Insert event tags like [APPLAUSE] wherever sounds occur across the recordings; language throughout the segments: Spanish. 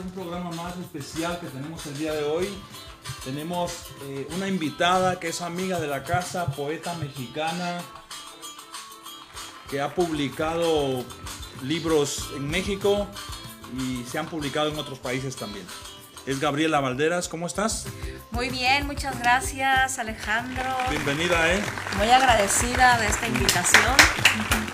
un programa más especial que tenemos el día de hoy. Tenemos eh, una invitada que es amiga de la casa, poeta mexicana, que ha publicado libros en México y se han publicado en otros países también. Es Gabriela Valderas, ¿cómo estás? Muy bien, muchas gracias Alejandro. Bienvenida, ¿eh? Muy agradecida de esta invitación.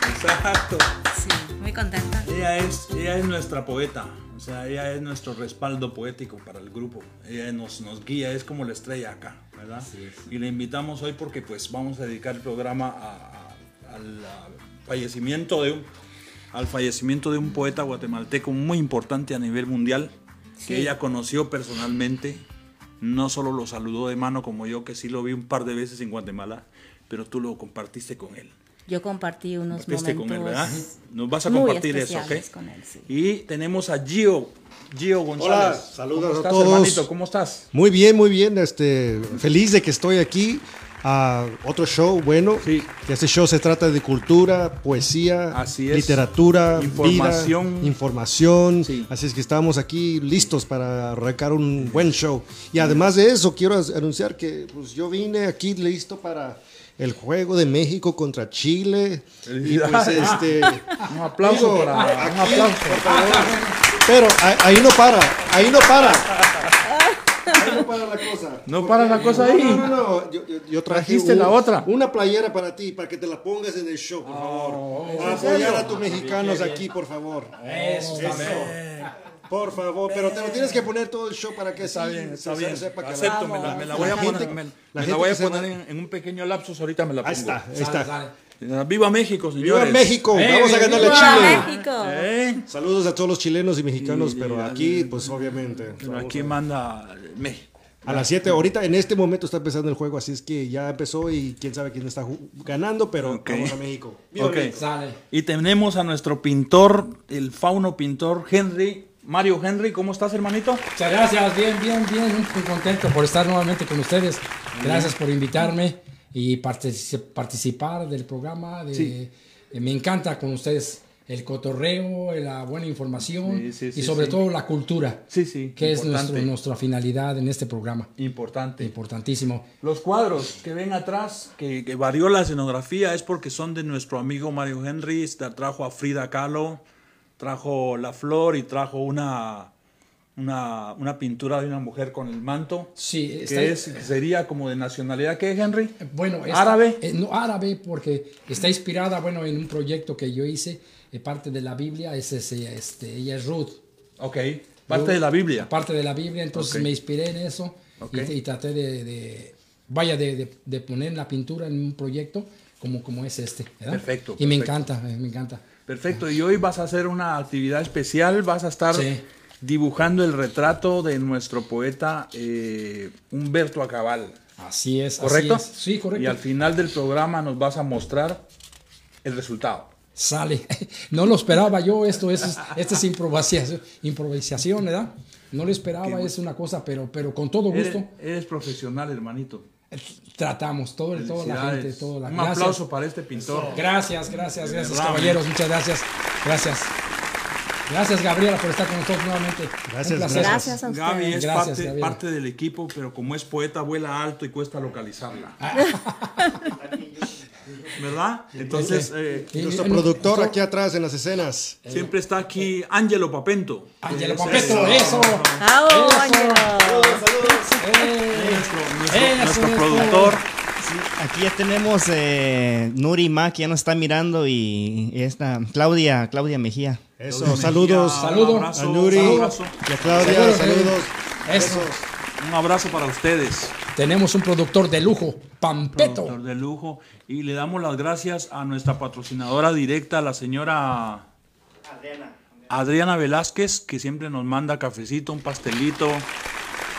Exacto. Sí, muy contenta. Ella es, ella es nuestra poeta, o sea, ella es nuestro respaldo poético para el grupo. Ella nos, nos guía, es como la estrella acá, ¿verdad? Y le invitamos hoy porque pues vamos a dedicar el programa a- a- al fallecimiento de un, al fallecimiento de un poeta guatemalteco muy importante a nivel mundial, que Sí. ella conoció personalmente. No solo lo saludó de mano como yo, que sí lo vi un par de veces en Guatemala, pero tú lo compartiste con él. Yo compartí unos momentos con él, ¿verdad? Nos vas a muy compartir eso, ¿ok? con él, sí. Y tenemos a Gio, Gio González. saludos ¿Cómo a estás, todos. hermanito? ¿Cómo estás? Muy bien, muy bien. Este, feliz de que estoy aquí. a otro show bueno. Sí. Que este show se trata de cultura, poesía, Así es. literatura, Información. vida, información. Sí. Así es que estamos aquí listos para arrancar un buen show. Y además de eso, quiero anunciar que pues, yo vine aquí listo para el juego de México contra Chile. Y pues, este, [LAUGHS] Un aplauso Digo, para. aquí, un aplauso. por favor. Pero ahí, ahí no para, ahí no para. Ahí no para la cosa. No para la cosa ahí. No, no, no. Yo, yo- yo traje Trajiste la otra. una playera para ti, para que te la pongas en el show, por favor. para apoyar a tus mexicanos aquí, por favor. Eso. Por favor, pero te lo tienes que poner todo el show para que Está sí bien, se- está bien. sepa que Acepto, la- me la, me la la voy a poner, me, la me la voy a poner en, en un pequeño lapsus, ahorita me la pongo. Ahí está, ahí está. Viva México, ¡Viva señores. México! Vamos a ganarle a ¡Viva Chile. México! Eh, Saludos a todos los chilenos y mexicanos, Sí, pero aquí, pues obviamente. pero aquí a- manda México. A las 7, ahorita en este momento está empezando el juego, así es que ya empezó y quién sabe quién está ganando, pero Ok. vamos a México. ¡Viva Ok. México! Y tenemos a nuestro pintor, el fauno pintor Henry. Mario Henry, ¿cómo estás, hermanito? Muchas gracias, bien, bien, bien, muy contento por estar nuevamente con ustedes. Gracias por invitarme y partici- participar del programa. de- Sí. eh, me encanta con ustedes el cotorreo, la buena información Sí, sí, sí, y sobre todo la cultura, que es importante. nuestro, nuestra finalidad en este programa. Importante. Importantísimo. Los cuadros que ven atrás, que, que varió la escenografía, es porque son de nuestro amigo Mario Henry. Trajo a Frida Kahlo, trajo la flor y trajo una, una, una pintura de una mujer con el manto. Sí, está- que es, que sería como de nacionalidad. ¿Qué, Henry? Bueno, esta- ¿Árabe? eh, no, árabe porque está inspirada, bueno, en un proyecto que yo hice, eh, parte de la Biblia, es, ese, este, ella es Ruth. Ok. Parte de la Biblia. Parte de la Biblia, entonces Ok. me inspiré en eso y- Ok. y, traté de, de- vaya, de, de- de poner la pintura en un proyecto como, como es este. ¿verdad? Perfecto, Y me perfecto. encanta, eh, me encanta. Perfecto. Y hoy vas a hacer una actividad especial. Vas a estar Sí. dibujando el retrato de nuestro poeta eh, Humberto Acabal. Así es. así ¿Correcto? es. Sí, correcto. Y al final del programa nos vas a mostrar el resultado. Sale. [LAUGHS] No lo esperaba yo, esto es, esto es improvisación, improvisación, ¿verdad? No lo esperaba, es una cosa, pero, pero con todo Eres, gusto eres profesional, hermanito. Tratamos, todo, toda la gente, toda la Un gracias. aplauso para este pintor. Gracias, gracias, gracias, caballeros, muchas gracias. Gracias. Gracias, Gabriela, por estar con nosotros nuevamente. Gracias. Gracias a ustedes. Gaby es Gracias, parte, Gabriela. parte del equipo, pero como es poeta, vuela alto y cuesta localizarla. [LAUGHS] ¿Verdad? Entonces, eh, Nuestro productor nuestro- aquí atrás en las escenas. siempre está aquí Angelo Papento. Ángelo es eso. ¡Bravo. Ángelo! Eh, Nuestro, nuestro- Eso nuestro es productor. Aquí ya tenemos eh, Nuri Mac, ya nos está mirando, y esta Claudia, Claudia Mejía. Eso, saludos. Saludo. Un abrazo, A Nuri y a Claudia, Saludos, saludos. Eso. Un abrazo para ustedes. Tenemos un productor de lujo, Pampeto. Productor de lujo. Y le damos las gracias a nuestra patrocinadora directa, la señora Adriana. Velázquez, que siempre nos manda cafecito, un pastelito.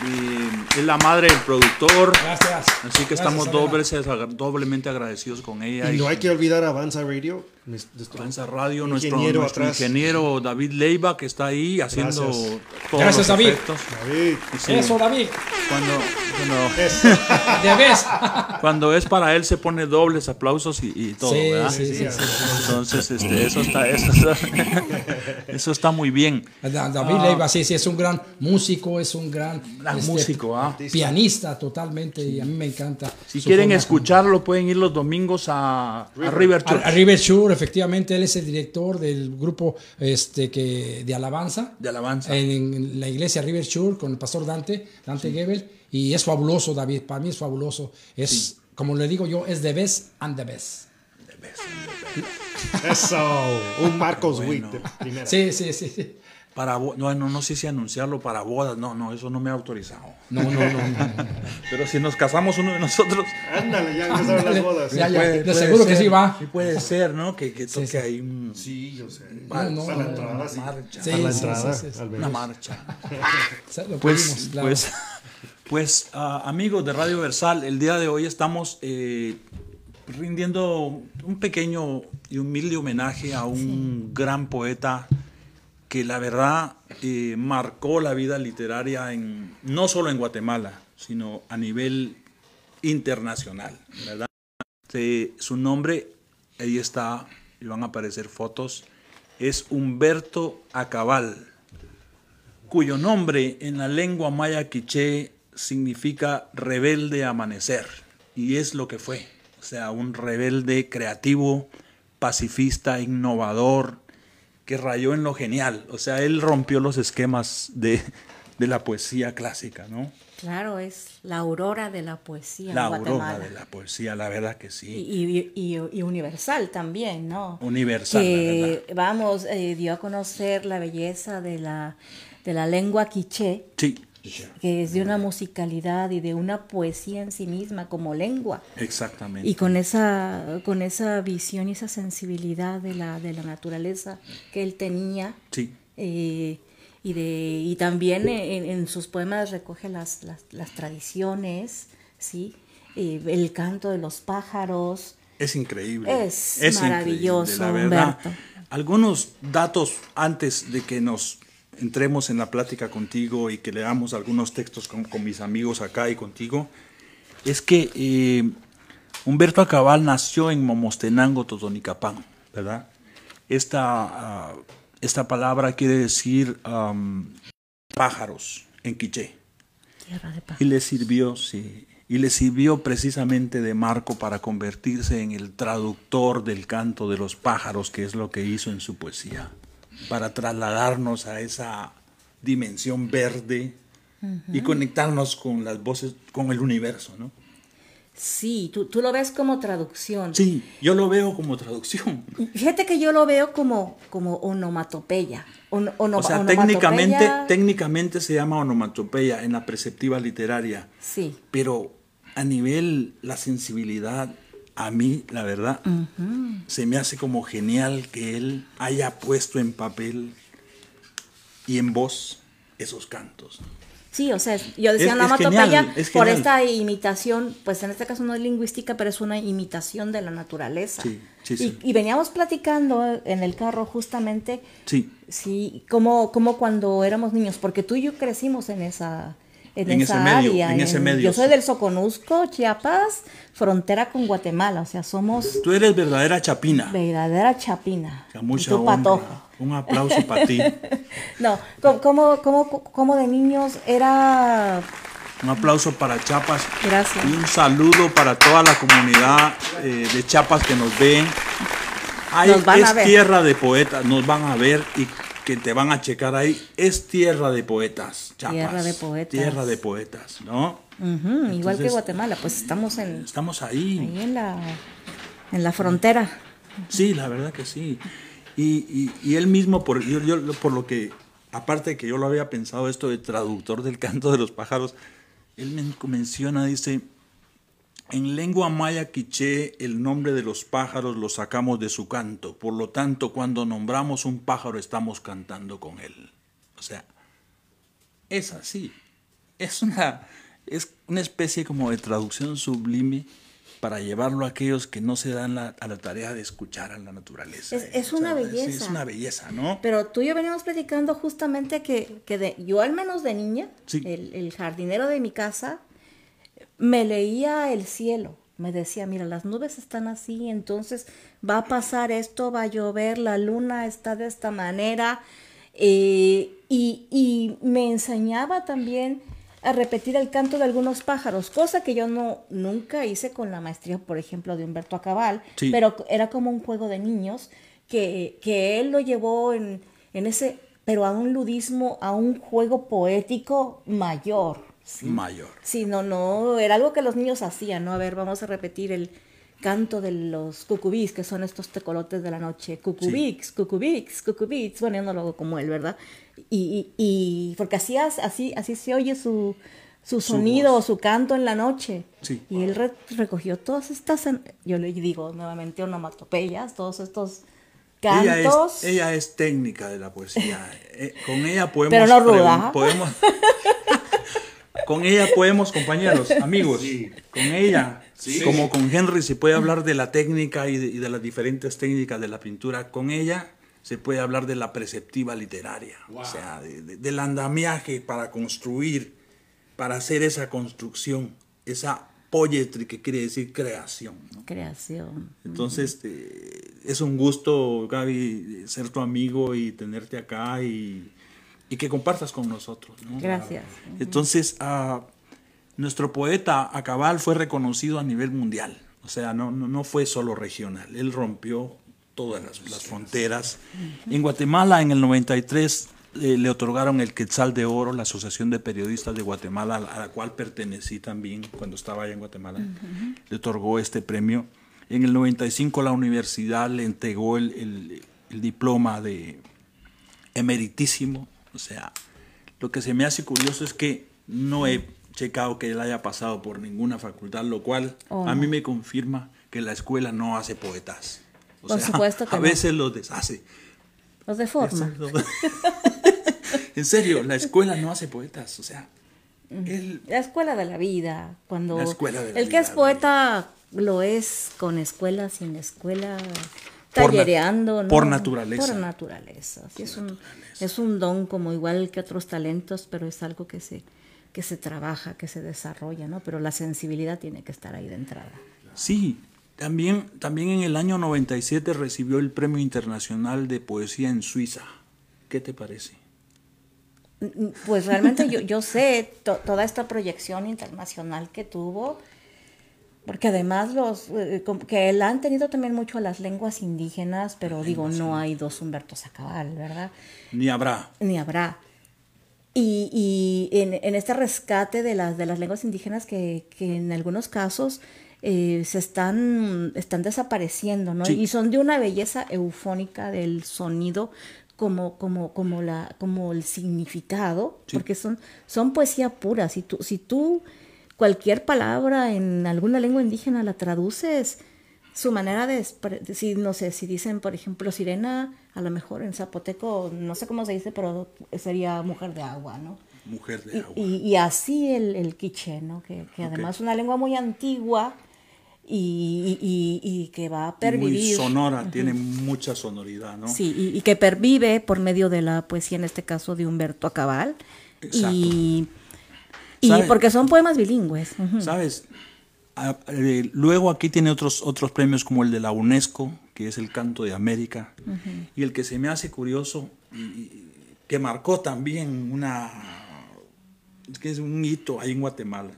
Y es la madre del productor. Gracias. Así que Gracias, estamos dobles- doblemente agradecidos con ella. Y y no hay que olvidar Avanza Radio. Nues- nuestro- Panza Radio, nuestro, Ingeniero nuestro ingeniero David Leiva, que está ahí haciendo Gracias. todos Gracias, los David. efectos. David. Sí, Eso, David. Cuando, cuando, De vez. cuando es para él se pone dobles aplausos y, y todo, Sí, ¿verdad? sí, sí, sí. Entonces, este, eso, está, eso, está, [LAUGHS] eso está muy bien. Da- David Ah. Leiva, sí, sí, es un gran músico, es un gran Gran este, músico, ¿ah? pianista totalmente y a mí me encanta. Si quieren escucharlo, pueden ir los domingos a, a River Church. A, a River Efectivamente, él es el director del grupo este, que, de alabanza. De alabanza. En, en la iglesia River Shore con el pastor Dante, Dante Gebel. Y es fabuloso, David, para mí es fabuloso. Es, como le digo yo, es the best and the best. Eso. Un Marcos Witt de primera. Sí, sí, sí. sí. Para no, no, no sé si anunciarlo para bodas, no, no, eso no me ha autorizado. No, no, no. no, no. [LAUGHS] Pero si nos casamos uno de nosotros, Ándale, ya empezaron las bodas. Ya, ya, puede- de puede seguro que ser, sí va. Sí puede ser, ¿no? Que, que toque sí. ahí un- Sí, yo sé. No, no, Para la entrada, sí. marcha. Sí, Para la entrada, sí, sí, sí. al Una marcha. [LAUGHS] Lo Pues, pedimos, claro. pues, [LAUGHS] pues ah, amigos de Radio Versal, el día de hoy estamos eh, rindiendo un pequeño y humilde homenaje a un gran poeta que la verdad eh, marcó la vida literaria en, no solo en Guatemala, sino a nivel internacional, su nombre, ahí está, y van a aparecer fotos, es Humberto Acabal cuyo nombre en la lengua maya quiché significa rebelde amanecer. Y es lo que fue. O sea, un rebelde creativo, pacifista, innovador, que rayó en lo genial. O sea, él rompió los esquemas de, de la poesía clásica, ¿no? Claro, es la aurora de la poesía La en aurora de la poesía, la verdad que sí. Y, y- y- y universal también, ¿no? Universal, la Que, vamos, eh, dio a conocer la belleza de la, de la lengua quiché, Sí, que es de una musicalidad y de una poesía en sí misma como lengua. exactamente. Y con esa, con esa visión y esa sensibilidad de la, de la naturaleza que él tenía, Sí, eh, y, de, y también en, en sus poemas recoge las, las, las tradiciones, ¿sí? Eh, el canto de los pájaros. Es increíble. Es maravilloso, increíble, la verdad. Humberto. Algunos datos antes de que nos entremos en la plática contigo y que leamos algunos textos con, con mis amigos acá y contigo, es que eh, Humberto Acabal nació en Momostenango, Totonicapán, ¿verdad? Esta, ah, esta palabra quiere decir pájaros en quiché. Tierra de paz. Y le sirvió, sí, y le sirvió precisamente de marco para convertirse en el traductor del canto de los pájaros, que es lo que hizo en su poesía, para trasladarnos a esa dimensión verde y conectarnos con las voces, con el universo, ¿no? Sí, tú, tú lo ves como traducción. Sí, yo lo veo como traducción. Fíjate que yo lo veo como, como onomatopeya. On- ono- O sea, onomatopeya- técnicamente, técnicamente se llama onomatopeya en la preceptiva literaria. Sí, Pero a nivel la sensibilidad, a mí, la verdad, se me hace como genial que él haya puesto en papel y en voz esos cantos. sí, o sea, yo decía Es- es onomatopeya es por esta imitación, pues en este caso no es lingüística, pero es una imitación de la naturaleza. Sí, sí, Y- sí. Y, veníamos platicando en el carro justamente, Sí, sí, como, como cuando éramos niños, porque tú y yo crecimos en esa, en En esa ese medio, en ese medio, Yo soy del Soconusco, Chiapas, frontera con Guatemala, o sea, somos tú eres verdadera chapina. verdadera chapina. Mucha honra. Un aplauso para ti. [LAUGHS] No, ¿cómo, cómo, cómo, de niños era... Un aplauso para Chiapas. Gracias. Y un saludo para toda la comunidad eh, de Chiapas que nos ven. Ahí Nos van a es ver. tierra de poetas, nos van a ver y que te van a checar ahí. Es tierra de poetas, Chiapas. Tierra de poetas. Tierra de poetas, ¿no? Igual que Guatemala, pues estamos en, Estamos ahí. ahí en la, en la frontera. Sí, la verdad que sí. Y, y- y él mismo, por, yo, yo- por lo que, aparte de que yo lo había pensado esto de traductor del canto de los pájaros, él men- menciona, dice, en lengua maya quiché el nombre de los pájaros lo sacamos de su canto, por lo tanto cuando nombramos un pájaro estamos cantando con él. O sea, es así. Es una, es una especie como de traducción sublime para llevarlo a aquellos que no se dan la- a la tarea de escuchar a la naturaleza. Es- es una belleza. Es, una belleza, ¿no? Pero tú y yo veníamos platicando justamente que, que de, yo al menos de niña, Sí. el, el jardinero de mi casa me leía el cielo. Me decía, mira, las nubes están así, entonces va a pasar esto, va a llover, la luna está de esta manera. eh, y, y me enseñaba también a repetir el canto de algunos pájaros, cosa que yo no nunca hice con la maestría, por ejemplo, de Humberto Acabal, Sí. pero era como un juego de niños que, que él lo llevó en, en ese, pero a un ludismo, a un juego poético mayor. ¿Sí? Mayor. Sí, no, no, era algo que los niños hacían, ¿no? A ver, vamos a repetir el canto de los cucubís, que son estos tecolotes de la noche. Cucubix, cucubix, cucubix, bueno, yo no lo hago como él, ¿verdad? Y, y, y porque así, as- así, así se oye su, su sonido o su canto en la noche. Sí. Y él re- recogió todas estas, yo le digo nuevamente onomatopeyas, todos estos Ella cantos. es, ella es técnica de la poesía. [LAUGHS] Eh, con ella podemos. Pero no ruda. podemos [LAUGHS] [LAUGHS] con ella podemos, compañeros, amigos, con ella, como con Henry, se puede hablar de la técnica y de, y de las diferentes técnicas de la pintura. Con ella se puede hablar de la perceptiva literaria, o sea, de- de- del andamiaje para construir, para hacer esa construcción, esa poetry que quiere decir creación. ¿no? Creación. Entonces, eh, es un gusto, Gaby, ser tu amigo y tenerte acá y, y que compartas con nosotros. ¿no? Gracias. Entonces, ah, nuestro poeta Acabal fue reconocido a nivel mundial. O sea, no, no, no fue solo regional. Él rompió todas las, las fronteras. En Guatemala, en el 93, eh, le otorgaron el Quetzal de Oro, la Asociación de Periodistas de Guatemala, a la cual pertenecí también cuando estaba allá en Guatemala. Le otorgó este premio. En el 95 la universidad le entregó el, el- el diploma de emeritísimo. O sea, lo que se me hace curioso es que no he checado que él haya pasado por ninguna facultad, lo cual Oh. a mí me confirma que la escuela no hace poetas. O Por sea, supuesto que a no. veces los deshace. Los de forma. [LAUGHS] en serio, la escuela no hace poetas. O sea, él La escuela de la vida, cuando La escuela de la el que es poeta lo es con escuela, sin escuela, Por tallereando, ¿no? por naturaleza. Por naturaleza. sí, es, un, es un don como igual que otros talentos, pero es algo que se, que se trabaja, que se desarrolla, ¿no? Pero la sensibilidad tiene que estar ahí de entrada. Sí, también, también en el año 97 recibió el Premio Internacional de Poesía en Suiza. ¿Qué te parece? Pues realmente yo, yo sé to- toda esta proyección internacional que tuvo, porque además los eh, que la han tenido también mucho a las lenguas indígenas, pero digo, no hay dos Humbertos Acabal, ¿verdad? Ni habrá. Ni habrá. Y, y en, en este rescate de las, de las lenguas indígenas que, que en algunos casos eh, se están, están desapareciendo, ¿no? Sí. Y son de una belleza eufónica del sonido como, como, como, la, como el significado, Sí. porque son, son poesía pura. Si tú, si tú cualquier palabra en alguna lengua indígena la traduces, su manera de, si, no sé, si dicen, por ejemplo, sirena, a lo mejor en zapoteco, no sé cómo se dice, pero sería mujer de agua, ¿no? Mujer de Y, agua. y- y así el, el quiché, ¿no? Que, que además es una lengua muy antigua y, y- que va a Muy pervivir. sonora, tiene mucha sonoridad, ¿no? Sí, y, y que pervive por medio de la poesía, en este caso de Humberto Acabal. Exacto. Y, y porque son poemas bilingües. ¿Sabes? Eh, luego aquí tiene otros, otros premios como el de la UNESCO, que es el Canto de América, y el que se me hace curioso, y, y que marcó también una... es que es un hito ahí en Guatemala.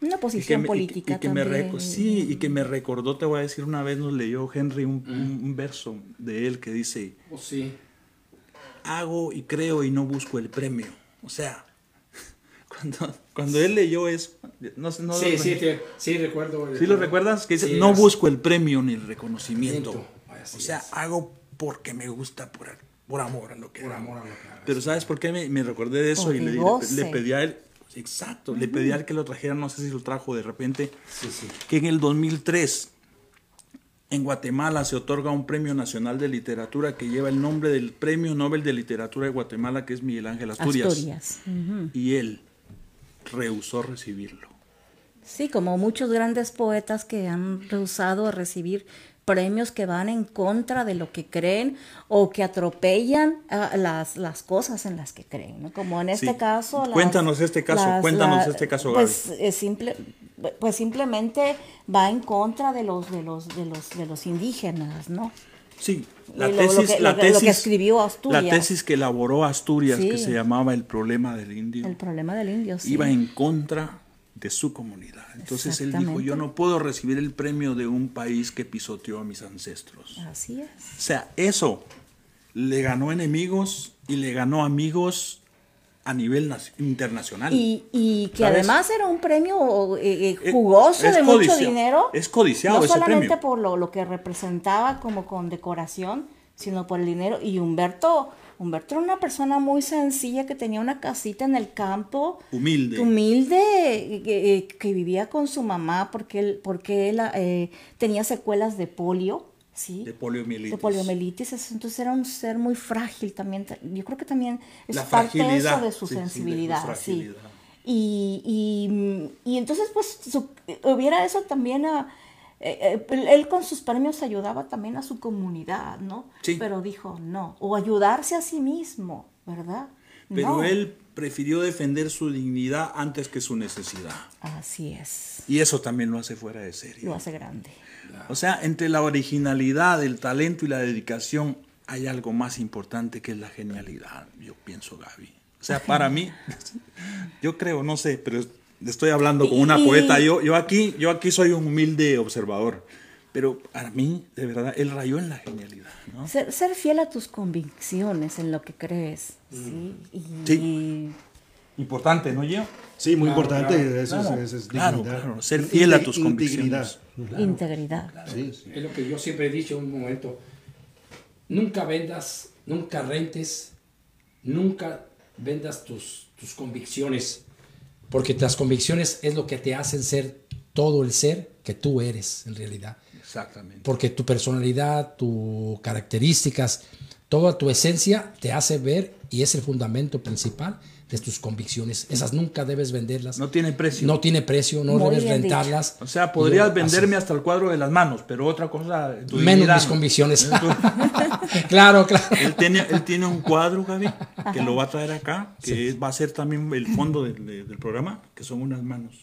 Una Y que posición y política y que me también. reco- sí, y que me recordó, te voy a decir, una vez nos leyó Henry un, un- un verso de él que dice, Oh, sí. hago y creo y no busco el premio. O sea, [LAUGHS] cuando, cuando él leyó eso, no, no sí, lo- sí, te- sí, recuerdo. ¿Sí lo recuerdas? Que dice, Sí, no busco el premio ni el reconocimiento. Miento. Así O sea, es. hago porque me gusta, por, por amor a lo que Por hago. amor a lo que hagas. Pero ¿sabes por qué me, me recordé de eso? Porque Y le, le- pedí a él, exacto, le pedí a él que lo trajera, no sé si lo trajo de repente, Sí, sí. que en el 2003 en Guatemala se otorga un premio nacional de literatura que lleva el nombre del Premio Nobel de Literatura de Guatemala, que es Miguel Ángel Asturias. Asturias. ujú. Y él rehusó recibirlo. Sí, como muchos grandes poetas que han rehusado a recibir premios que van en contra de lo que creen o que atropellan ah, las, las cosas en las que creen, ¿no? Como en este Sí. caso... las- Cuéntanos este caso, las- cuéntanos la- este caso, Pues, es simple, pues simplemente va en contra de los, de los, de los, de los indígenas, ¿no? Sí, la lo- lo tesis, que- la lo que- tesis, escribió Asturias. la tesis que elaboró Asturias, Sí. que se llamaba El problema del indio, El problema del indio, sí. iba en contra de su comunidad. Entonces él dijo, yo no puedo recibir el premio de un país que pisoteó a mis ancestros. Así es. O sea, eso le ganó enemigos y le ganó amigos a nivel nac- internacional. Y, y que ¿Sabes? además era un premio eh, eh, Eh, jugoso es de mucho dinero. es codiciado No ese solamente premio. por lo, lo que representaba como condecoración, sino por el dinero. Y Humberto, Humberto era una persona muy sencilla que tenía una casita en el campo. Humilde. Humilde, que, eh, que vivía con su mamá porque él, porque él eh, tenía secuelas de polio. ¿Sí? De poliomielitis. De poliomielitis, es- entonces era un ser muy frágil también. ta- Yo creo que también es La parte de eso de su sí, sí, de su sensibilidad. sí. Y, y, y entonces, pues, su- hubiera eso también a... eh, eh, él con sus premios ayudaba también a su comunidad, ¿no? Sí. Pero dijo no. O ayudarse a sí mismo, ¿verdad? Pero No. él prefirió defender su dignidad antes que su necesidad. Así es. Y eso también lo hace fuera de serie. Lo hace grande. O sea, entre la originalidad, el talento y la dedicación hay algo más importante que es la genialidad, yo pienso, Gaby. O sea, para mí, [LAUGHS] yo creo, no sé, pero estoy hablando con una poeta. Yo, yo, aquí, yo aquí soy un humilde observador. Pero para mí, de verdad, él rayó en la genialidad, ¿no? Ser, ser fiel a tus convicciones en lo que crees. Sí. Y, Sí. Importante, ¿no, yo? Sí, muy Claro, importante. claro, eso, es- claro, eso es claro, claro, ser fiel a tus Integridad. convicciones. Integridad. Sí, sí. Es lo que yo siempre he dicho en un momento. Nunca vendas, nunca rentes, nunca vendas tus, tus convicciones, porque las convicciones es lo que te hacen ser todo el ser que tú eres en realidad. Exactamente. Porque tu personalidad, tus características, toda tu esencia te hace ver y es el fundamento principal de tus convicciones. Esas nunca debes venderlas. No tiene precio. No tiene precio, no Muy debes dicho. rentarlas. O sea, podrías venderme hasta el cuadro de las manos, pero otra cosa. tu Menos dignidad, mis ¿no? convicciones. [LAUGHS] [LAUGHS] claro, claro. Él tiene, él tiene un cuadro, Gaby, que lo va a traer acá, que va a ser también el fondo del, de- del programa, que son unas manos,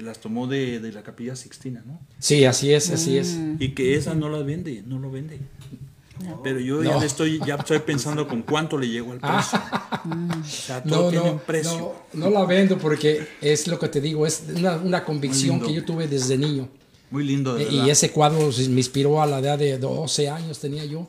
que las tomó de, de la capilla Sixtina, ¿no? Sí, así es, así es. Y que esas no las vende, no lo vende. Pero yo ya No. le estoy, ya estoy pensando con cuánto le llego al precio. O sea, todo No, tiene no, un precio. no, no la vendo porque es lo que te digo, es una, una convicción que yo tuve desde niño. Muy lindo, de. Y ese cuadro me inspiró a la edad de 12 años tenía yo.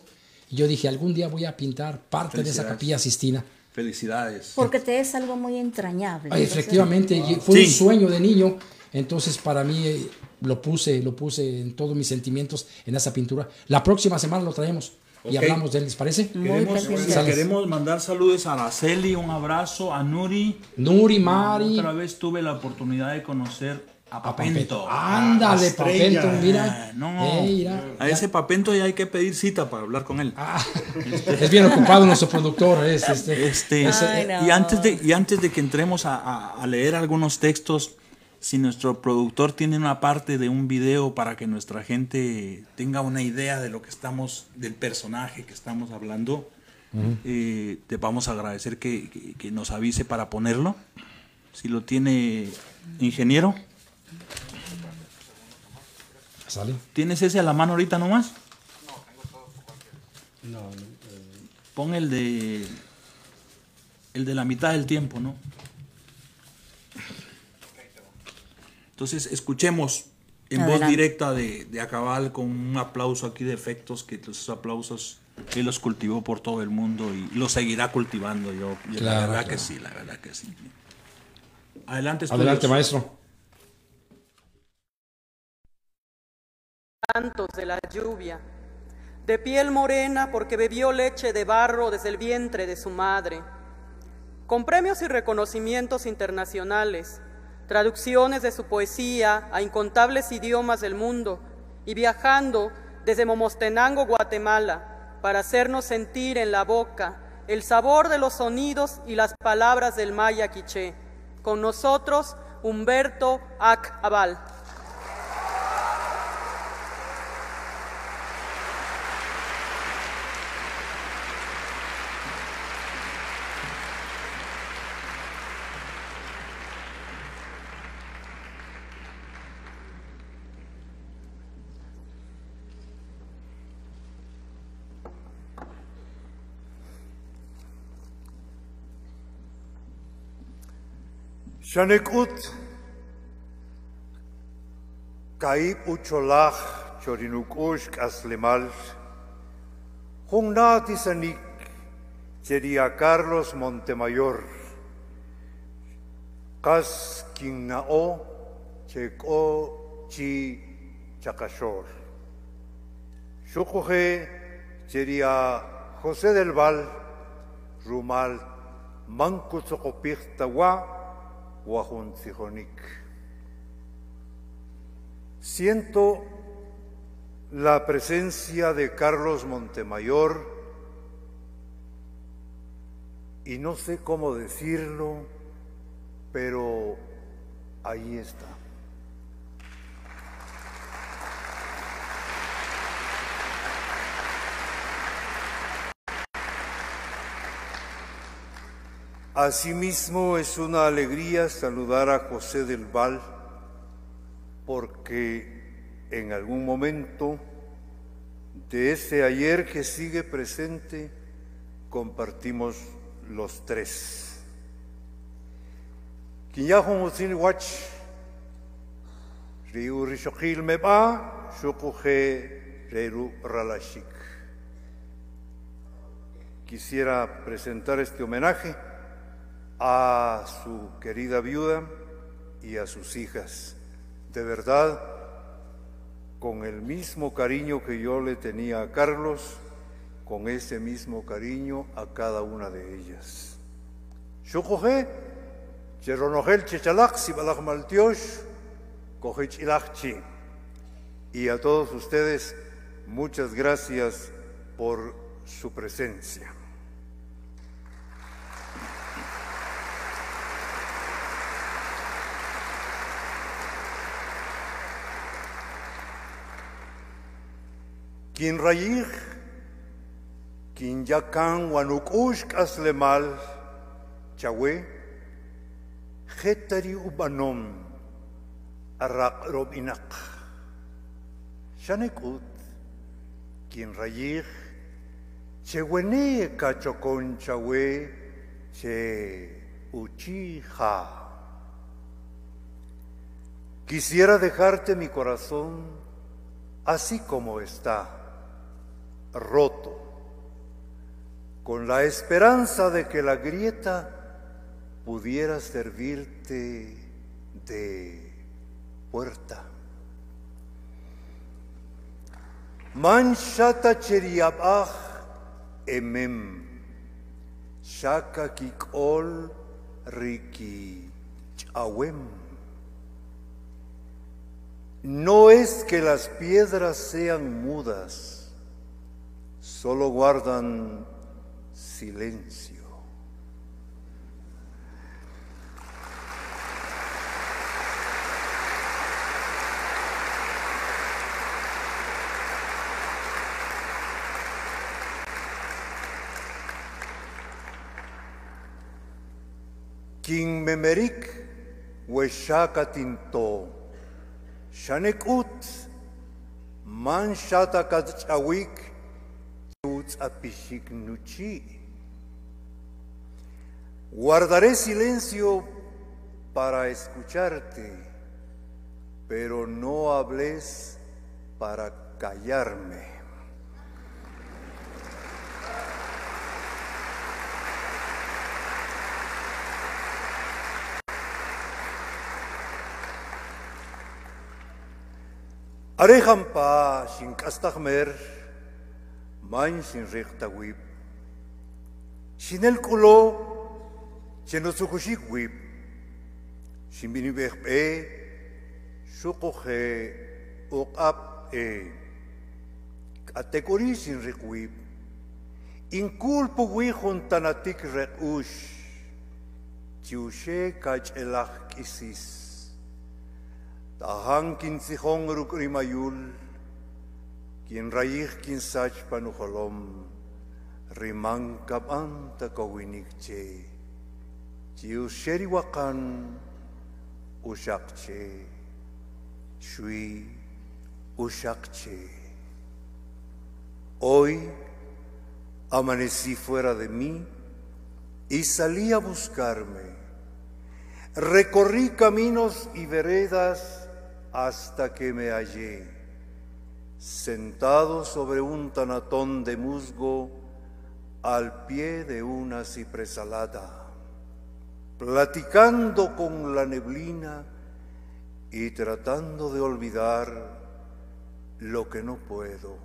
Y yo dije, algún día voy a pintar parte de esa Felicidades. capilla Sistina. Felicidades. Porque te es algo muy entrañable. Ay, efectivamente, y fue Sí. un sueño de niño. Entonces, para mí, eh, lo puse, lo puse en todos mis sentimientos en esa pintura. La próxima semana lo traemos y hablamos de él, ¿les parece? Queremos. Sales. queremos mandar saludos a Araceli, un abrazo, a Nuri. Nuri, Mari, Otra vez tuve la oportunidad de conocer a a Papento. Ándale. Papento, mira. No. Eh, mira. A ese Papento ya hay que pedir cita para hablar con él. Ah, es bien ocupado nuestro productor. Es, este, Este, Ay, no. y, antes de, y antes de que entremos a, a- a leer algunos textos, si nuestro productor tiene una parte de un video para que nuestra gente tenga una idea de lo que estamos, del personaje que estamos hablando, eh, te vamos a agradecer que, que- que nos avise para ponerlo. Si lo tiene ingeniero, ¿Sale? ¿tienes ese a la mano ahorita nomás? Pon el de el de la mitad del tiempo, ¿no? Entonces, escuchemos en voz directa de, de Acabal con un aplauso aquí de efectos, que esos aplausos él los cultivó por todo el mundo y los seguirá cultivando. Yo, yo la verdad claro. que sí, la verdad que sí. Adelante, Adelante, maestro. cantos de la lluvia, de piel morena porque bebió leche de barro desde el vientre de su madre, con premios y reconocimientos internacionales, traducciones de su poesía a incontables idiomas del mundo y viajando desde Momostenango, Guatemala, para hacernos sentir en la boca el sabor de los sonidos y las palabras del maya quiché. Con nosotros, Humberto Ac Aval. Shanekut. Kaib ucholach chorinukush aslemal Hungnati sanik Cheria Carlos Montemayor. Kas Kingnao Cheko Chi Chacashor Shukuje Cheria José del Val Rumal Siento la presencia de Carlos Montemayor y no sé cómo decirlo, pero ahí está. Asimismo es una alegría saludar a José del Val porque en algún momento de ese ayer que sigue presente compartimos los tres. Ralashik. Quisiera presentar este homenaje a su querida viuda y a sus hijas. De verdad, con el mismo cariño que yo le tenía a Carlos, con ese mismo cariño a cada una de ellas. Shukoje, Cheronogel Chechalak, Sibalach Maltiosh, Ilachchi. Y a todos ustedes, muchas gracias por su presencia. Quien rayig, quien yakan wanukush aslemal, chawe, hetari ubanom, arak robinak. Shanekut, quien rayig, chewene kachokon chawe, che uchiha. Quisiera dejarte mi corazón así como está roto, con la esperanza de que la grieta pudiera servirte de puerta. Manshata cheriabach emem, shaka kikol riki chawem. No es que las piedras sean mudas, solo guardan silencio. King memerik weshakatinto shanekut man Guardaré silencio para escucharte, pero no hables para callarme. Arejampa main sin rikta wip. Shinel kulo, shenosukushik wip. Shimbini bech e, shukuche, uqap e. Katekori sin rik wip. Inkulpu wihun tanatik rek ush. Tiushe kach elach kisis. Tahan kinzihon rukrimayul. Tahan quien raíz quien sach panuholom, rimang kaban takawinikche, chiu sheriwakan shui ushakche. Hoy amanecí fuera de mí y salí a buscarme. Recorrí caminos y veredas hasta que me hallé, sentado sobre un tanatón de musgo al pie de una cipresalada, platicando con la neblina y tratando de olvidar lo que no puedo.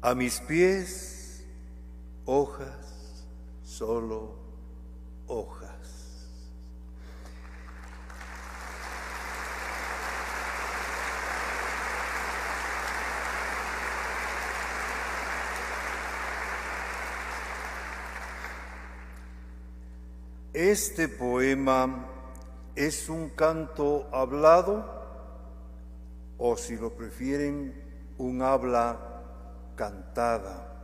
A mis pies, hojas, solo hojas. Este poema es un canto hablado o si lo prefieren, un habla cantada.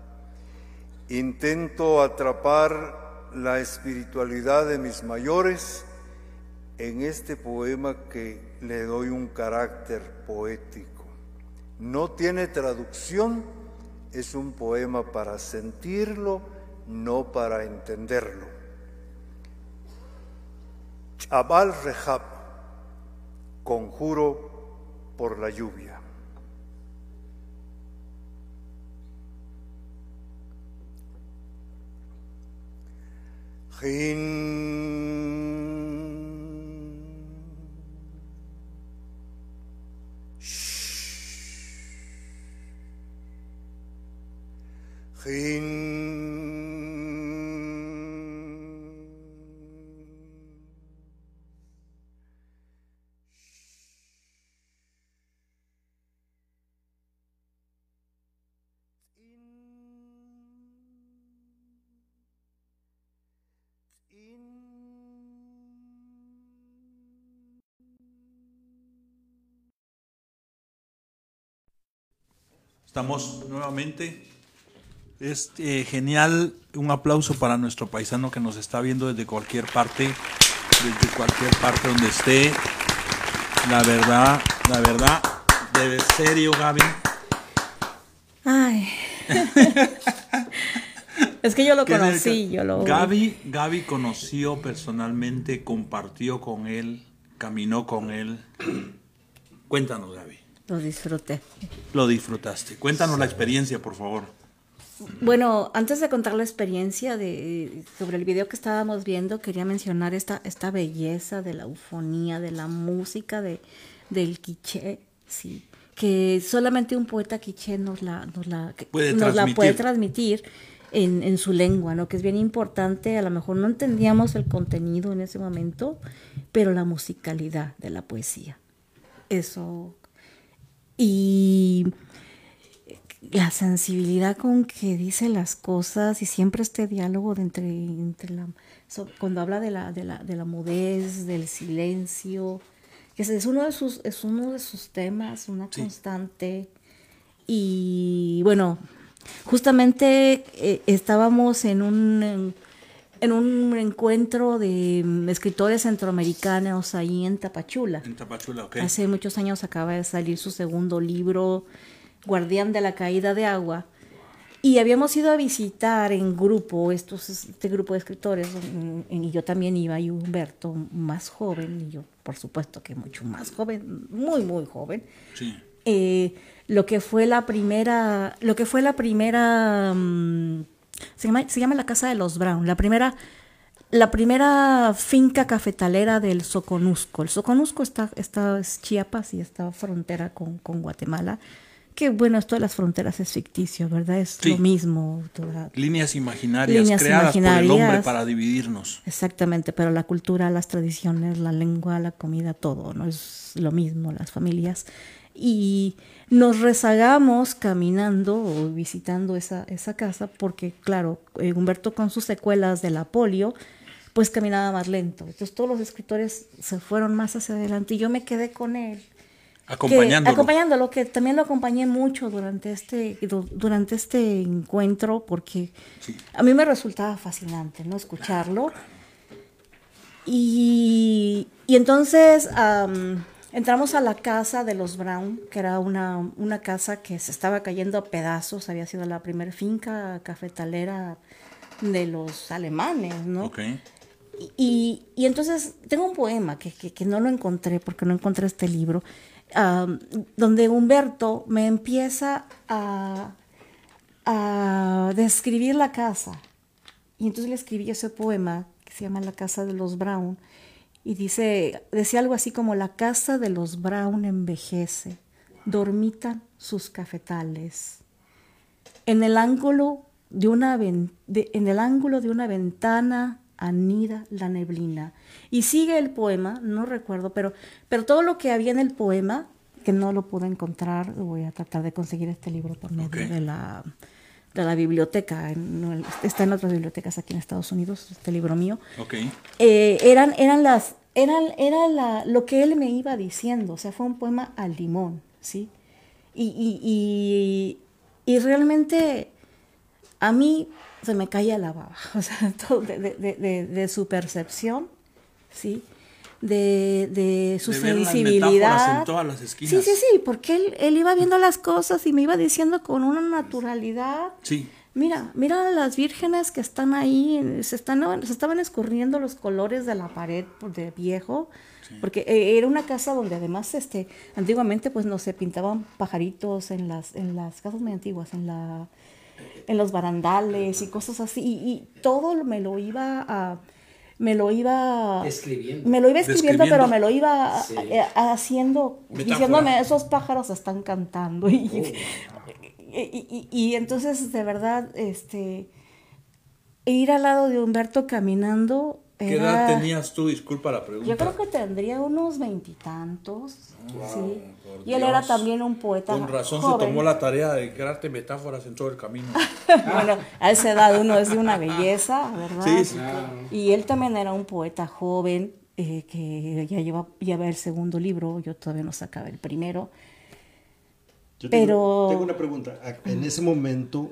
Intento atrapar la espiritualidad de mis mayores en este poema que le doy un carácter poético. No tiene traducción, es un poema para sentirlo, no para entenderlo. Chabal Rehab, conjuro por la lluvia. Estamos nuevamente. Es eh, genial. Un aplauso para nuestro paisano que nos está viendo desde cualquier parte, desde cualquier parte donde esté. La verdad, la verdad, de serio, Gaby. Ay. [LAUGHS] es que yo lo ¿Qué es el conocí, yo lo Gaby, Gaby conoció personalmente, compartió con él, caminó con él. Cuéntanos, Gaby. Lo disfruté. Lo disfrutaste. Cuéntanos la experiencia, por favor. Bueno, antes de contar la experiencia de, sobre el video que estábamos viendo, quería mencionar esta, esta belleza de la eufonía, de la música, de, del quiché, sí, que solamente un poeta quiché nos la, nos la, Puede nos la transmitir. puede transmitir en, en su lengua, ¿no? Que es bien importante, a lo mejor no entendíamos el contenido en ese momento, pero la musicalidad de la poesía. Eso. Y la sensibilidad con que dice las cosas y siempre este diálogo de entre, entre la so- cuando habla de la, de la, de la mudez, del silencio, que es, es uno de sus, es uno de sus temas, una constante. Y bueno, justamente eh, estábamos en un en, un encuentro de mm, escritores centroamericanos ahí en Tapachula. En Tapachula, ok. Hace muchos años acaba de salir su segundo libro, Guardián de la Caída de Agua. Y habíamos ido a visitar en grupo, estos, este grupo de escritores, mm, y yo también iba, y Humberto, más joven, y yo, por supuesto que mucho más joven, muy, muy joven, Sí. eh, lo que fue la primera, lo que fue la primera, mm, se, llama, se llama la Casa de los Brown, la primera, la primera finca cafetalera del Soconusco. El Soconusco está, está es Chiapas y está frontera con, con Guatemala. Que bueno, esto de las fronteras es ficticio, ¿verdad? Es Sí. lo mismo. toda- Líneas imaginarias Líneas creadas por el hombre imaginarias. para dividirnos. Exactamente, pero la cultura, las tradiciones, la lengua, la comida, todo, ¿no? Es lo mismo, las familias. Y nos rezagamos caminando o visitando esa, esa casa porque, claro, eh, Humberto con sus secuelas de la polio, pues caminaba más lento. Entonces todos los escritores se fueron más hacia adelante y yo me quedé con él. Acompañándolo. Que, acompañándolo, que también lo acompañé mucho durante este, durante este encuentro, porque a mí me resultaba fascinante, ¿no? Escucharlo. Y, y entonces entramos a la casa de los Brown, que era una, una casa que se estaba cayendo a pedazos, había sido la primera finca cafetalera de los alemanes, ¿no? Ok. Y, y entonces tengo un poema que, que, que no lo encontré porque no encontré este libro, donde Humberto me empieza a, a describir la casa. Y entonces le escribí ese poema que se llama La casa de los Brown. Y dice, decía algo así como la casa de los Brown envejece, dormitan sus cafetales. En el ángulo de una de- en el ángulo de una ventana anida la neblina. Y sigue el poema, no recuerdo, pero, pero todo lo que había en el poema, que no lo pude encontrar, voy a tratar de conseguir este libro por medio de la de la biblioteca, está en otras bibliotecas aquí en Estados Unidos, este libro mío Ok. eh, eran, eran las, eran, era la, lo que él me iba diciendo, o sea, fue un poema al limón, ¿sí? Y, y, y, y realmente a mí se me caía la baba, [LAUGHS] o sea, todo de, de- de- de- de su percepción, ¿sí? De, de su De sensibilidad. metáforas en todas las esquinas. Sí, sí, sí, porque él, él iba viendo las cosas y me iba diciendo con una naturalidad. Sí. Mira, mira las vírgenes que están ahí, se, están, se estaban escurriendo los colores de la pared por- de viejo, porque eh, era una casa donde además, este, antiguamente, pues no se pintaban pajaritos en las, en las casas muy antiguas, en la, en los barandales y cosas así, y, y todo me lo iba a, me lo iba Escribiendo. me lo iba escribiendo, pero me lo iba Sí. eh, haciendo, Metáfora. diciéndome, esos pájaros están cantando. [LAUGHS] Y, y, y- y entonces, de verdad, este, ir al lado de Humberto caminando. ¿Qué edad tenías tú? Disculpa la pregunta. Yo creo que tendría unos veintitantos. sí. Y él era también un poeta. Con razón joven. se tomó la tarea de crearte metáforas en todo el camino. [LAUGHS] bueno, a esa edad uno es de una belleza, ¿verdad? Sí, sí. Y él también era un poeta joven eh, que ya lleva, lleva el segundo libro, yo todavía no sacaba el primero. Yo Pero- tengo, tengo una pregunta. A- En ese momento,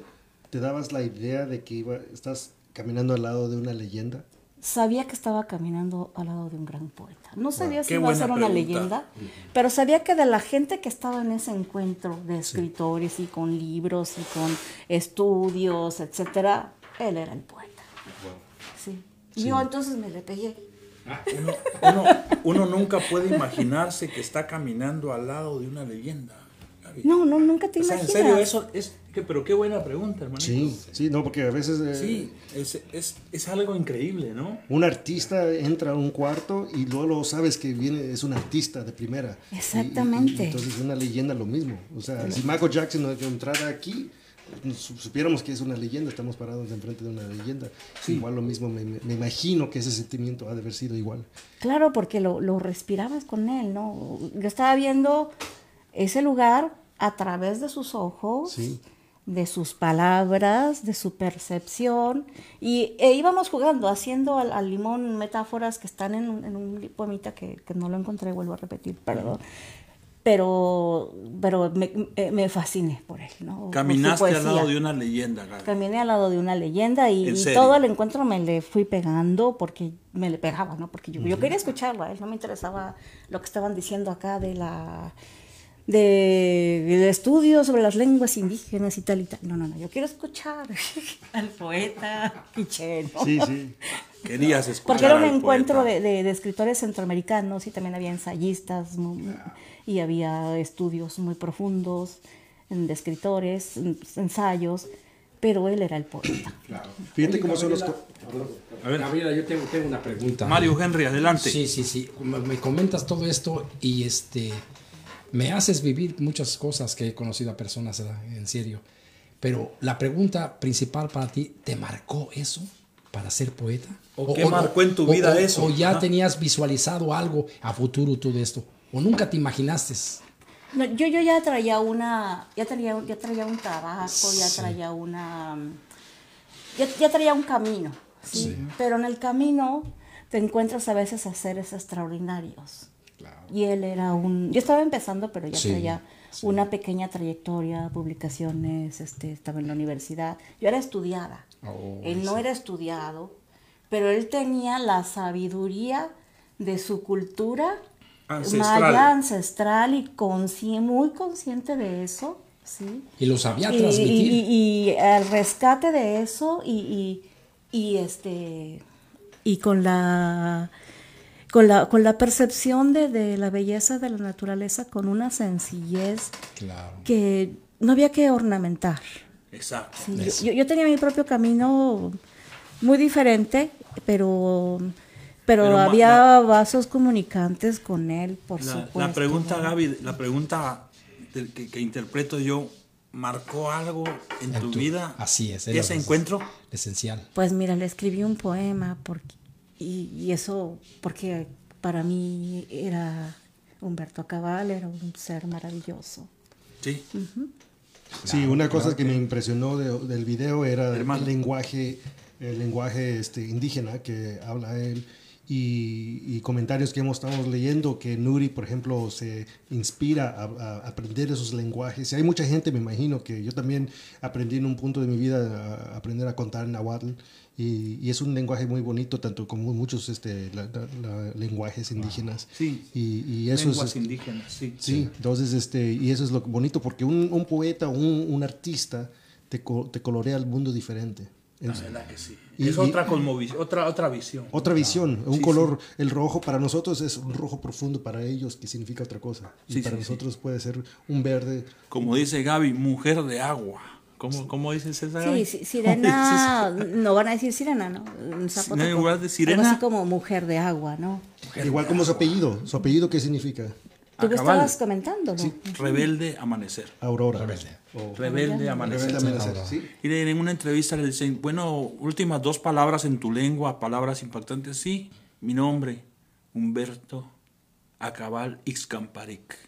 ¿te dabas la idea de que iba, estás caminando al lado de una leyenda? Sabía que estaba caminando al lado de un gran poeta. No sabía si iba a ser una pregunta. leyenda, pero sabía que de la gente que estaba en ese encuentro de escritores y con libros y con estudios, etcétera, él era el poeta. Sí. Y yo entonces me le pegué. Uno, uno- uno nunca puede imaginarse que está caminando al lado de una leyenda. Gaby. No, no, nunca te O sea, en imaginas. serio, eso es. que- pero qué buena pregunta, hermano. Sí, sí, no, porque a veces eh, Sí, es, es, es algo increíble, ¿no? un artista entra a un cuarto y luego, luego sabes que viene, es un artista de primera. Y- y- Exactamente. y entonces una leyenda lo mismo. O sea, si Michael Jackson no entrara aquí, su- supiéramos que es una leyenda, estamos parados enfrente de una leyenda. Igual lo mismo, me, me- me imagino que ese sentimiento ha de haber sido igual. Claro, porque lo, lo respirabas con él, ¿no? Yo estaba viendo ese lugar a través de sus ojos, Sí. de sus palabras, de su percepción, y e íbamos jugando, haciendo al, al limón metáforas que están en, en un poemita que, que no lo encontré, vuelvo a repetir, perdón. Pero, pero me, eh, me fasciné por él, ¿no? Caminaste al lado de una leyenda, Gaby. Caminé al lado de una leyenda y, todo el encuentro me le fui pegando porque me le pegaba, ¿no? Porque yo, yo quería escucharlo, a él no me interesaba lo que estaban diciendo acá de la de, del estudio sobre las lenguas indígenas y tal y tal. No, no, no, yo quiero escuchar [LAUGHS] al poeta Quiché, ¿no? Sí, sí. Querías escuchar. Porque era un al encuentro de, de- de escritores centroamericanos y también había ensayistas mu- y había estudios muy profundos en- de escritores, en- ensayos, pero él era el poeta. Fíjate Oye, cómo son los... A ver. Gabriela, yo tengo, tengo una pregunta. Mario Henry, adelante. Sí, sí, sí. Me, me comentas todo esto y este me haces vivir muchas cosas que he conocido a personas en serio. Pero la pregunta principal para ti, ¿te marcó eso para ser poeta? ¿O qué marcó en tu vida o- eso? ¿O ya Ajá. tenías visualizado algo a futuro todo esto? ¿O nunca te imaginaste? No, yo, yo ya traía una, ya traía, ya traía un trabajo, ya traía una, ya, ya traía un camino, ¿sí? Pero en el camino te encuentras a veces a seres extraordinarios. Y él era un... Yo estaba empezando, pero ya Sí, traía una pequeña trayectoria, publicaciones, este, estaba en la universidad. Yo era estudiada. Oh, él no era estudiado, pero él tenía la sabiduría de su cultura Ancestral. maya ancestral y consci- muy consciente de eso, ¿sí? Y lo sabía transmitir. Y, y- y el rescate de eso y, este y con la con la con la percepción de, de la belleza de la naturaleza con una sencillez Claro. que no había que ornamentar. Exacto. Sí, yo- yo, tenía mi propio camino muy diferente, pero pero, había vasos comunicantes con él, por La, supuesto. la pregunta. Gaby, la pregunta que, que interpreto yo, ¿marcó algo en, En tu, tu- vida? así es, Ese es. encuentro. Esencial. Pues mira, le escribí un poema porque, y, y eso porque para mí era Humberto Cabal, era un ser maravilloso. Sí. Sí, una cosa que me impresionó de- del video era Hermano. el lenguaje, el lenguaje este, indígena que habla él y, y comentarios que hemos estado leyendo que Nuri, por ejemplo, se inspira a, a aprender esos lenguajes. Y hay mucha gente, me imagino, que yo también aprendí en un punto de mi vida a aprender a contar náhuatl y, y es un lenguaje muy bonito, tanto como muchos este, la- la- la- lenguajes indígenas. Sí. Y, y eso Lenguas es... indígenas, sí. Sí, entonces, este, y eso es lo bonito, porque un, un poeta, un, un artista, te, co- te colorea el mundo diferente. La Es verdad que sí. Y- es y- otra otra, otra visión. otra visión, un Sí, color, el rojo para nosotros es un rojo profundo, para ellos que significa otra cosa. Y Sí, para sí, sí. nosotros puede ser un verde. Como dice Gaby, mujer de agua. ¿Cómo, cómo dice César? Sí, sí, [LAUGHS] sirena, no van a decir sirena, ¿no? En zapoteco, en lugar de algo sirena. así como mujer de agua, ¿no? Igual como su apellido. ¿Su apellido qué significa? Tú Acabal. estabas comentando, ¿no? Rebelde amanecer. Aurora. Rebelde. Rebelde amanecer. Rebelde amanecer, sí. Y en una entrevista le dicen, bueno, últimas dos palabras en tu lengua, palabras impactantes. Sí, mi nombre, Humberto Acabal Ixcamparic.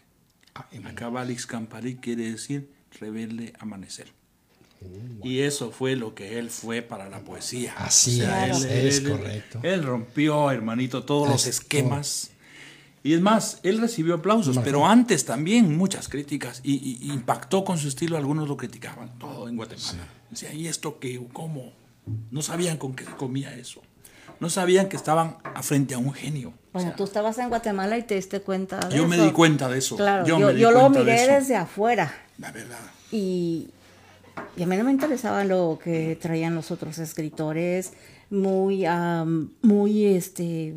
Acabal Ixcamparic quiere decir rebelde amanecer. Y eso fue lo que él fue para la poesía. Así es, es correcto. Él rompió, hermanito, todos los Es esquemas. Y es más, él recibió aplausos, pero antes también muchas críticas. Y, impactó con su estilo, algunos lo criticaban, todo en Guatemala. Decía, ¿y esto qué? ¿Cómo? No sabían con qué se comía eso. No sabían que estaban a frente a un genio. Bueno, tú estabas en Guatemala y te diste cuenta de Yo me eso. di cuenta de eso. Claro, Yo yo, me di yo lo cuenta de miré eso. desde afuera La verdad. y, y a mí no me interesaba lo que traían los otros escritores, muy, am, muy, este,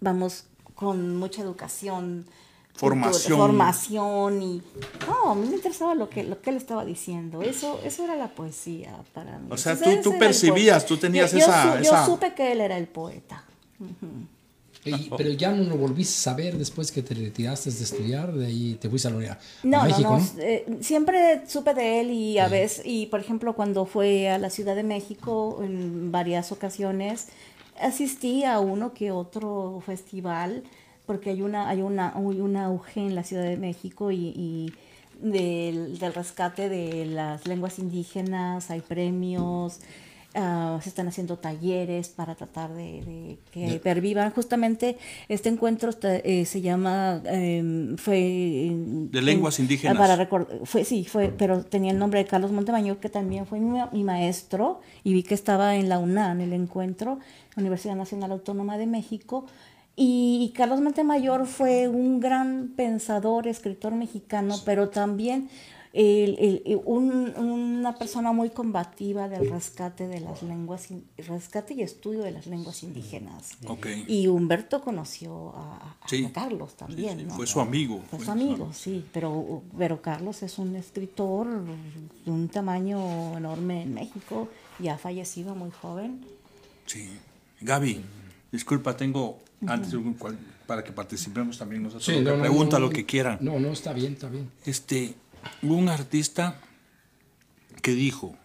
vamos, con mucha educación. Formación. Formación y... No, a mí me interesaba lo que, lo que él estaba diciendo. Eso, eso era la poesía para mí. O sea, Entonces, tú- tú percibías, tú tenías Yo- esa- Yo esa- supe que él era el poeta. Y- [LAUGHS] pero ya no lo volviste a saber después que te retiraste de estudiar, de ahí te fuiste a, la, No, México, no, ¿no? no. eh, siempre supe de él y a veces, y por ejemplo, cuando fue a la Ciudad de México en varias ocasiones, asistí a uno que otro festival, porque hay una, hay una, hay un auge en la Ciudad de México y, y del, del rescate de las lenguas indígenas, hay premios. Ah, se están haciendo talleres para tratar de, de que De- pervivan. Justamente este encuentro eh, se llama, em, fue... De lenguas indígenas. Para recor- fue, sí, fue, pero tenía el nombre de Carlos Montemayor, que también fue mi, mi maestro, y vi que estaba en la UNAM, el encuentro, Universidad Nacional Autónoma de México. Y Carlos Montemayor fue un gran pensador, escritor mexicano, pero también el- el- un- una persona muy combativa del rescate de las lenguas, in- rescate y estudio de las lenguas indígenas. Ok. Y Humberto conoció a, a- Sí. a Carlos también. Sí, sí, ¿no? fue su amigo, Fue su amigo, sí. Pero, pero Carlos es un escritor de un tamaño enorme en México y ha fallecido muy joven. Sí. Gaby, disculpa, tengo antes de cual- para que participemos también nosotros. Sí, lo que no, no, pregunta no, lo que quieran. No, no, está bien, está bien. Este, hubo un artista que dijo,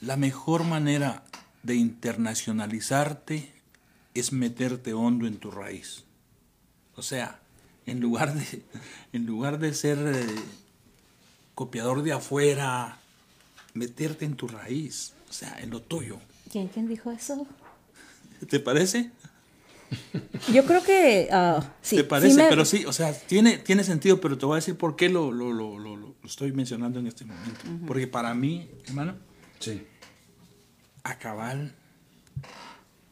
la mejor manera de internacionalizarte es meterte hondo en tu raíz. O sea, en lugar de, [LAUGHS] en lugar de ser eh, copiador de afuera, meterte en tu raíz, o sea, en lo tuyo. ¿Quién, quién dijo eso? ¿Te parece? Yo creo que ah, sí. ¿Te parece? sí me- Pero sí, o sea, tiene, tiene sentido, pero te voy a decir por qué lo, lo, lo, lo- lo estoy mencionando en este momento. Porque para mí, hermano, Sí. a cabal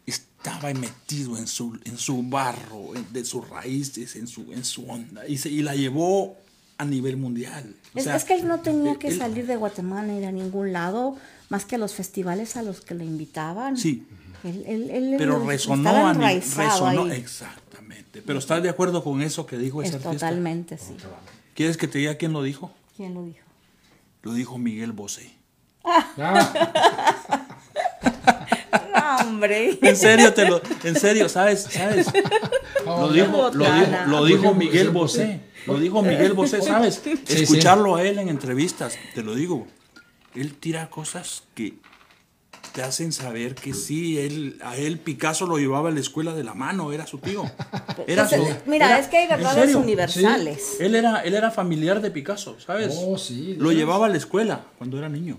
estaba metido en su, en su barro, en- de sus raíces, en su, en su onda, y, se- y la llevó a nivel mundial. O Es, sea, es que él no tenía que él- salir de Guatemala ni de ningún lado, más que a los festivales a los que le invitaban. Sí. Él, él- él Pero resonó a resonó, ahí. exactamente. Pero ¿estás de acuerdo con eso que dijo ese Es artista? totalmente, sí. ¿Quieres que te diga quién lo dijo? ¿Quién lo dijo? Lo dijo Miguel Bosé. Ah, [LAUGHS] No, hombre. En serio, te lo, en serio, ¿sabes? ¿Sabes? Lo dijo, lo dijo, lo dijo Miguel Bosé. Lo dijo Miguel Bosé, ¿sabes? sí. Escucharlo a él en entrevistas, te lo digo. Él tira cosas que te hacen saber que sí, él, a él Picasso lo llevaba a la escuela de la mano, era su tío. Era su- mira, era- es que hay ¿en verdades universales. Él era, él era familiar de Picasso, ¿sabes? Oh, sí, Lo ¿de llevaba a la escuela cuando era niño.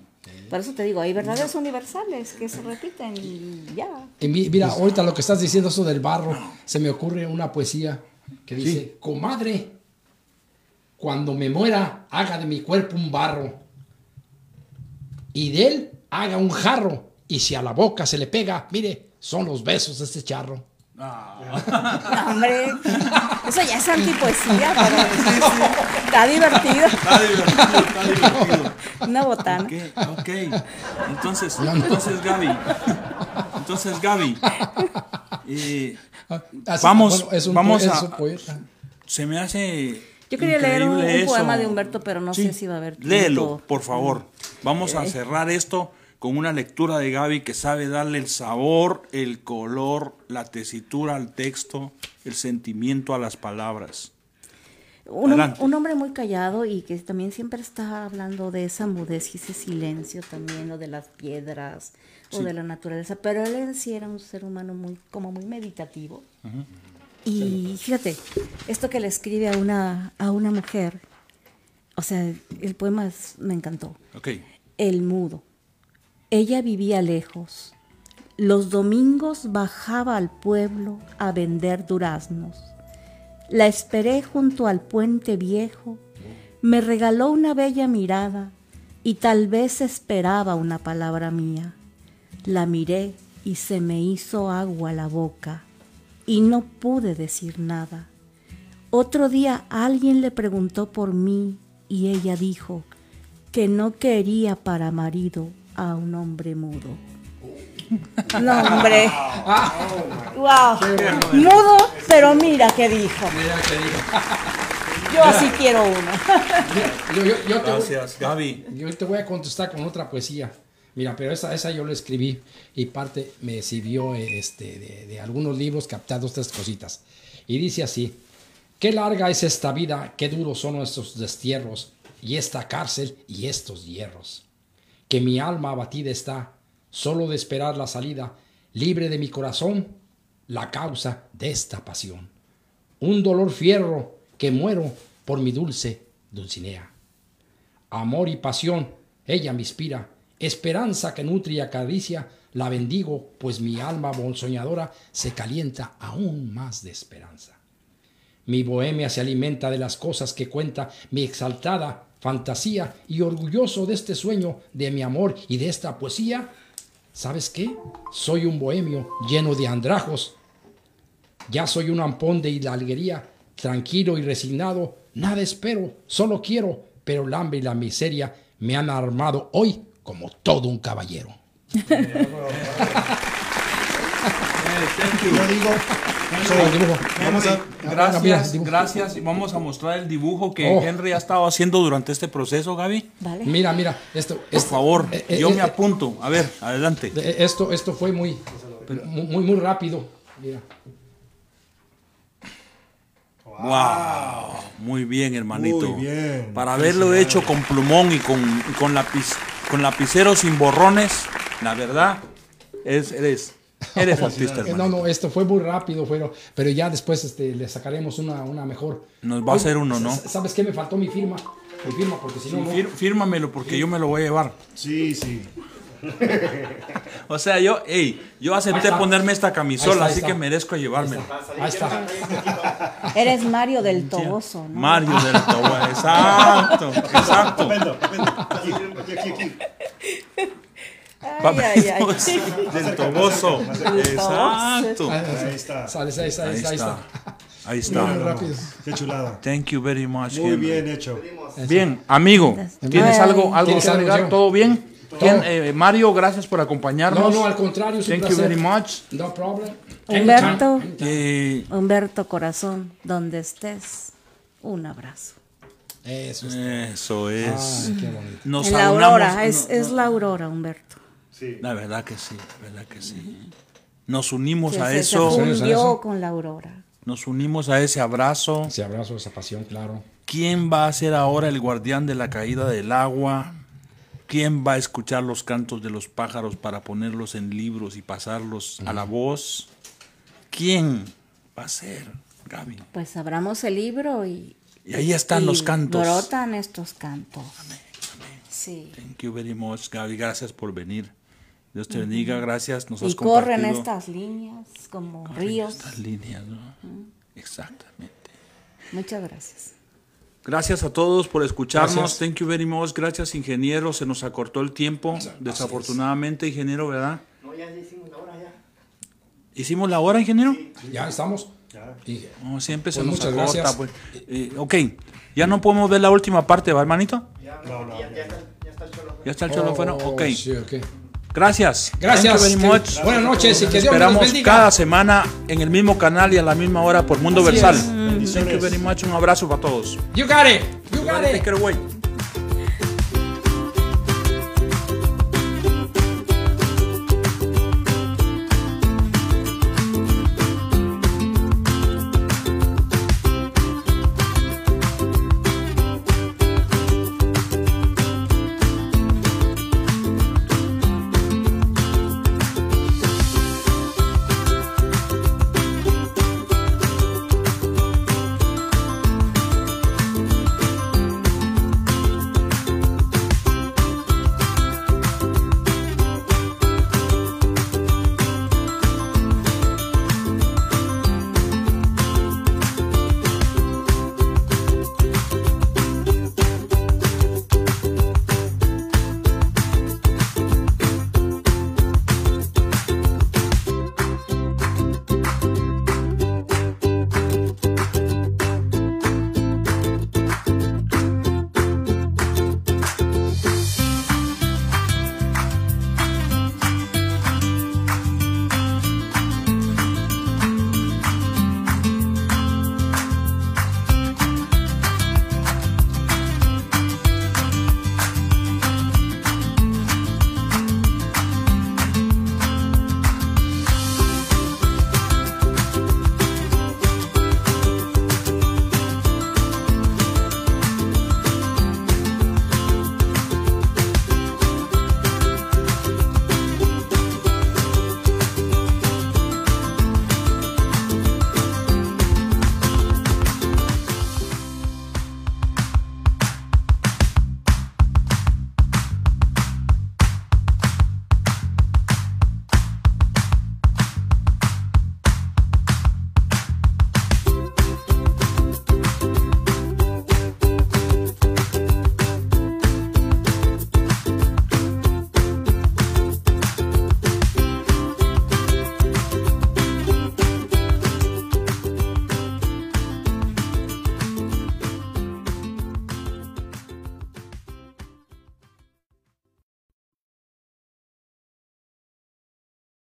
Por eso te digo, hay verdades universales que se repiten y ya. Y mi- mira, ahorita lo que estás diciendo, eso del barro, se me ocurre una poesía que dice, comadre, cuando me muera, haga de mi cuerpo un barro, y de él haga un jarro, y si a la boca se le pega, mire, son los besos de este charro. No, hombre, eso ya es antipoesía, pero está divertido. Está divertido, está divertido. Una botana. Ok, ok. Entonces, entonces Gaby. Entonces Gaby. eh, Así- Vamos- bueno, es un, vamos po- a- es un poeta. se me hace. Yo quería leer un, poema de Humberto, pero no Sí. sé si va a haber tiempo. Léelo, por favor. Vamos a cerrar esto con una lectura de Gaby que sabe darle el sabor, el color, la tesitura al texto, el sentimiento a las palabras. Un, hombre muy callado y que también siempre está hablando de esa mudez y ese silencio también, o de las piedras, o de la naturaleza. Pero él en sí era un ser humano muy, como muy meditativo. Y fíjate, esto que le escribe a una, a una mujer, o sea, el poema es- me encantó. Ok. El mudo. Ella vivía lejos. Los domingos bajaba al pueblo a vender duraznos. La esperé junto al puente viejo. Me regaló una bella mirada y tal vez esperaba una palabra mía. La miré y se me hizo agua la boca y no pude decir nada. Otro día alguien le preguntó por mí y ella dijo que no quería para marido a un hombre mudo. No, hombre. Wow. Mudo, pero mira qué dijo. Yo así quiero uno. Yo, yo- yo te- Gracias, Gaby. Yo te voy a contestar con otra poesía. Mira, pero esa, esa yo la escribí y parte me sirvió este, de, de algunos libros captados tres cositas. Y dice así, qué larga es esta vida, qué duros son estos destierros y esta cárcel y estos hierros. Que mi alma abatida está, solo de esperar la salida, libre de mi corazón, la causa de esta pasión. Un dolor fierro que muero por mi dulce Dulcinea amor y pasión, ella me inspira, esperanza que nutre y acaricia, la bendigo, pues mi alma soñadora se calienta aún más de esperanza. Mi bohemia se alimenta de las cosas que cuenta mi exaltada fantasía y orgulloso de este sueño, de mi amor y de esta poesía. ¿Sabes qué? Soy un bohemio lleno de andrajos. Ya soy un ampón de hidalguería, tranquilo y resignado. Nada espero, solo quiero, pero el hambre y la miseria me han armado hoy como todo un caballero. [LAUGHS] Yo digo. Vamos a, Mira, Gracias, gracias. Vamos a mostrar el dibujo que Oh. Henry ha estado haciendo durante este proceso, Gaby. Vale. Mira, mira, esto, Por esto- favor, eh, eh, yo eh, me apunto. A ver, adelante. esto, esto fue muy, muy, muy, rápido. Mira. Wow, muy bien, hermanito. Muy bien. Para haberlo hecho con plumón y con, y con lápiz, con lapicero sin borrones, la verdad, es, eres, eres artista, Eh, No, no, esto fue muy rápido, pero, pero ya después este, le sacaremos una, una mejor. Nos va a hacer uno, ¿no? ¿Sabes qué? Me faltó mi firma. Mi firma, porque si no, no. Fir- fírmamelo porque yo me lo voy a llevar. Sí, sí. [LAUGHS] O sea, yo, hey, yo acepté ponerme esta camisola, está, así está. que merezco llevármela. Ahí está. Eres Mario del Toboso, ¿no? Mario del Tobo, exacto, [LAUGHS] exacto. Aquí, aquí, aquí. Ay, ay, [LAUGHS] ay. Del Toboso, exacto. Ahí está. Sale, ahí está, ahí está. Ahí está, ahí está. Rápido. Qué chulada. Thank you very much. Muy Henry. bien hecho. Bien, amigo, ¿tienes algo, algo ¿Tienes que agregar? ¿Todo bien? ¿Quién, eh, Mario, gracias por acompañarnos. No, no, al contrario, Thank you placer. very much. No problem. Humberto. Eh, Humberto Corazón, donde estés, un abrazo. Eso es. eso es. Ay, qué bonito. Nos en la aunamos- aurora, es, no- es la aurora, Humberto. La verdad que sí, la verdad que sí. Nos unimos Que a se- se eso, eso. con la aurora. nos unimos a ese abrazo. Ese abrazo, esa pasión, claro. ¿Quién va a ser ahora el guardián de la caída del agua? ¿Quién va a escuchar los cantos de los pájaros para ponerlos en libros y pasarlos a la voz? ¿Quién va a ser, Gaby? Pues abramos el libro y, Y ahí están y los cantos. brotan estos cantos. Sí. Thank you very much, Gaby. Gracias por venir. Dios te bendiga, gracias. Nos has Y corren compartido estas líneas como ríos. estas líneas, ¿no? Exactamente. Muchas gracias. Gracias a todos por escucharnos. Gracias. Thank you very much. Gracias, ingeniero. Se nos acortó el tiempo. Desafortunadamente, ingeniero, ¿verdad? No, ya hicimos la hora ya. ¿Hicimos la hora, ingeniero? Ya estamos. Y- No, siempre se Pues nos muchas acorta. gracias. Pues. Eh, ok, ya no podemos ver la última parte, ¿va, hermanito? Ya, ya, ya, está, ya está el cholo. Ya está el cholo fuera. Oh, Ok, sí, ok. Gracias. Gracias. Thank you very much. buenas noches y que Dios me los Esperamos bendiga. cada semana en el mismo canal y a la misma hora por Mundo Así Versal. Thank you very much. Un abrazo para todos. You got it. You got it.